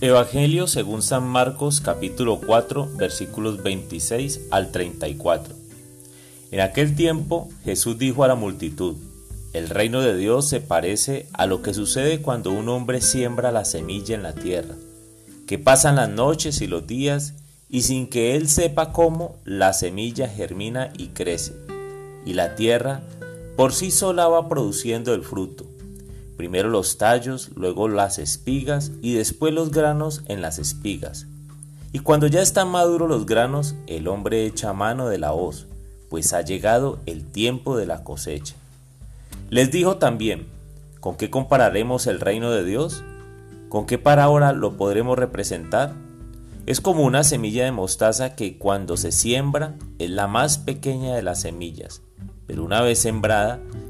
Evangelio según San Marcos capítulo 4 versículos 26 al 34. En aquel tiempo Jesús dijo a la multitud, el reino de Dios se parece a lo que sucede cuando un hombre siembra la semilla en la tierra, que pasan las noches y los días y sin que él sepa cómo, la semilla germina y crece, y la tierra por sí sola va produciendo el fruto primero los tallos, luego las espigas y después los granos en las espigas. Y cuando ya están maduros los granos, el hombre echa mano de la hoz, pues ha llegado el tiempo de la cosecha. Les dijo también, ¿con qué compararemos el reino de Dios? ¿Con qué parábola lo podremos representar? Es como una semilla de mostaza que cuando se siembra es la más pequeña de las semillas, pero una vez sembrada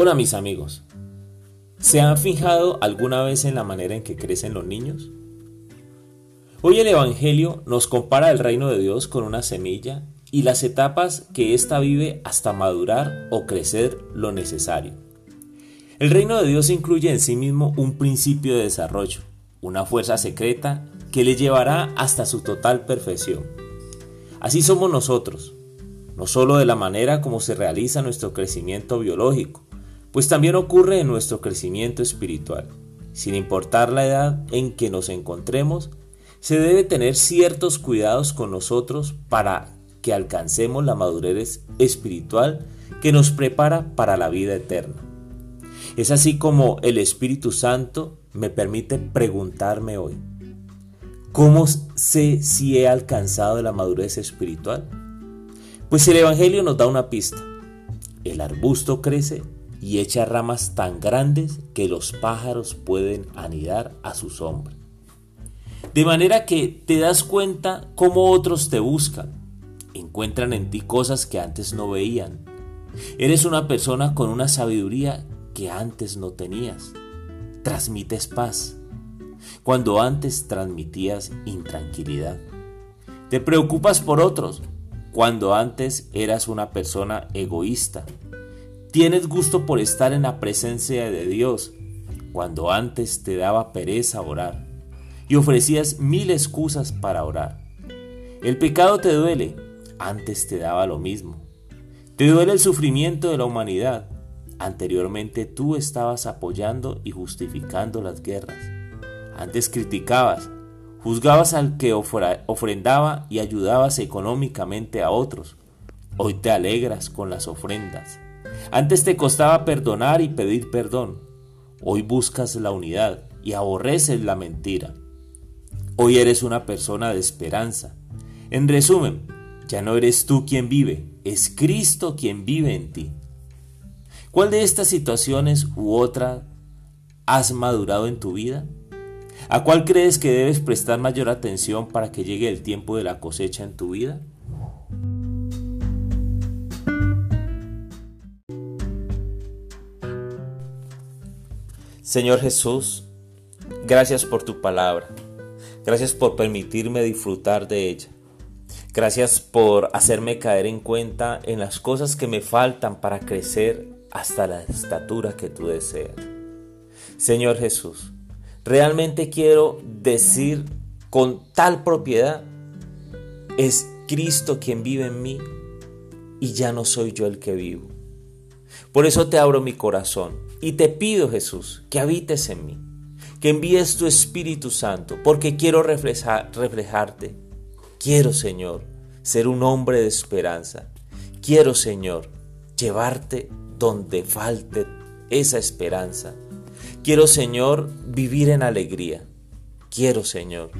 Hola mis amigos. ¿Se han fijado alguna vez en la manera en que crecen los niños? Hoy el Evangelio nos compara el reino de Dios con una semilla y las etapas que ésta vive hasta madurar o crecer lo necesario. El reino de Dios incluye en sí mismo un principio de desarrollo, una fuerza secreta que le llevará hasta su total perfección. Así somos nosotros, no solo de la manera como se realiza nuestro crecimiento biológico, pues también ocurre en nuestro crecimiento espiritual. Sin importar la edad en que nos encontremos, se debe tener ciertos cuidados con nosotros para que alcancemos la madurez espiritual que nos prepara para la vida eterna. Es así como el Espíritu Santo me permite preguntarme hoy, ¿cómo sé si he alcanzado la madurez espiritual? Pues el Evangelio nos da una pista. El arbusto crece y echa ramas tan grandes que los pájaros pueden anidar a su sombra. De manera que te das cuenta cómo otros te buscan, encuentran en ti cosas que antes no veían. Eres una persona con una sabiduría que antes no tenías. Transmites paz, cuando antes transmitías intranquilidad. Te preocupas por otros, cuando antes eras una persona egoísta Tienes gusto por estar en la presencia de Dios, cuando antes te daba pereza orar y ofrecías mil excusas para orar. El pecado te duele, antes te daba lo mismo. Te duele el sufrimiento de la humanidad. Anteriormente tú estabas apoyando y justificando las guerras. Antes criticabas, juzgabas al que ofrendaba y ayudabas económicamente a otros. Hoy te alegras con las ofrendas. Antes te costaba perdonar y pedir perdón. Hoy buscas la unidad y aborreces la mentira. Hoy eres una persona de esperanza. En resumen, ya no eres tú quien vive, es Cristo quien vive en ti. ¿Cuál de estas situaciones u otra has madurado en tu vida? ¿A cuál crees que debes prestar mayor atención para que llegue el tiempo de la cosecha en tu vida? Señor Jesús, gracias por tu palabra. Gracias por permitirme disfrutar de ella. Gracias por hacerme caer en cuenta en las cosas que me faltan para crecer hasta la estatura que tú deseas. Señor Jesús, realmente quiero decir con tal propiedad, es Cristo quien vive en mí y ya no soy yo el que vivo. Por eso te abro mi corazón y te pido, Jesús, que habites en mí, que envíes tu Espíritu Santo, porque quiero reflejarte. Quiero, Señor, ser un hombre de esperanza. Quiero, Señor, llevarte donde falte esa esperanza. Quiero, Señor, vivir en alegría. Quiero, Señor,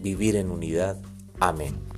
vivir en unidad. Amén.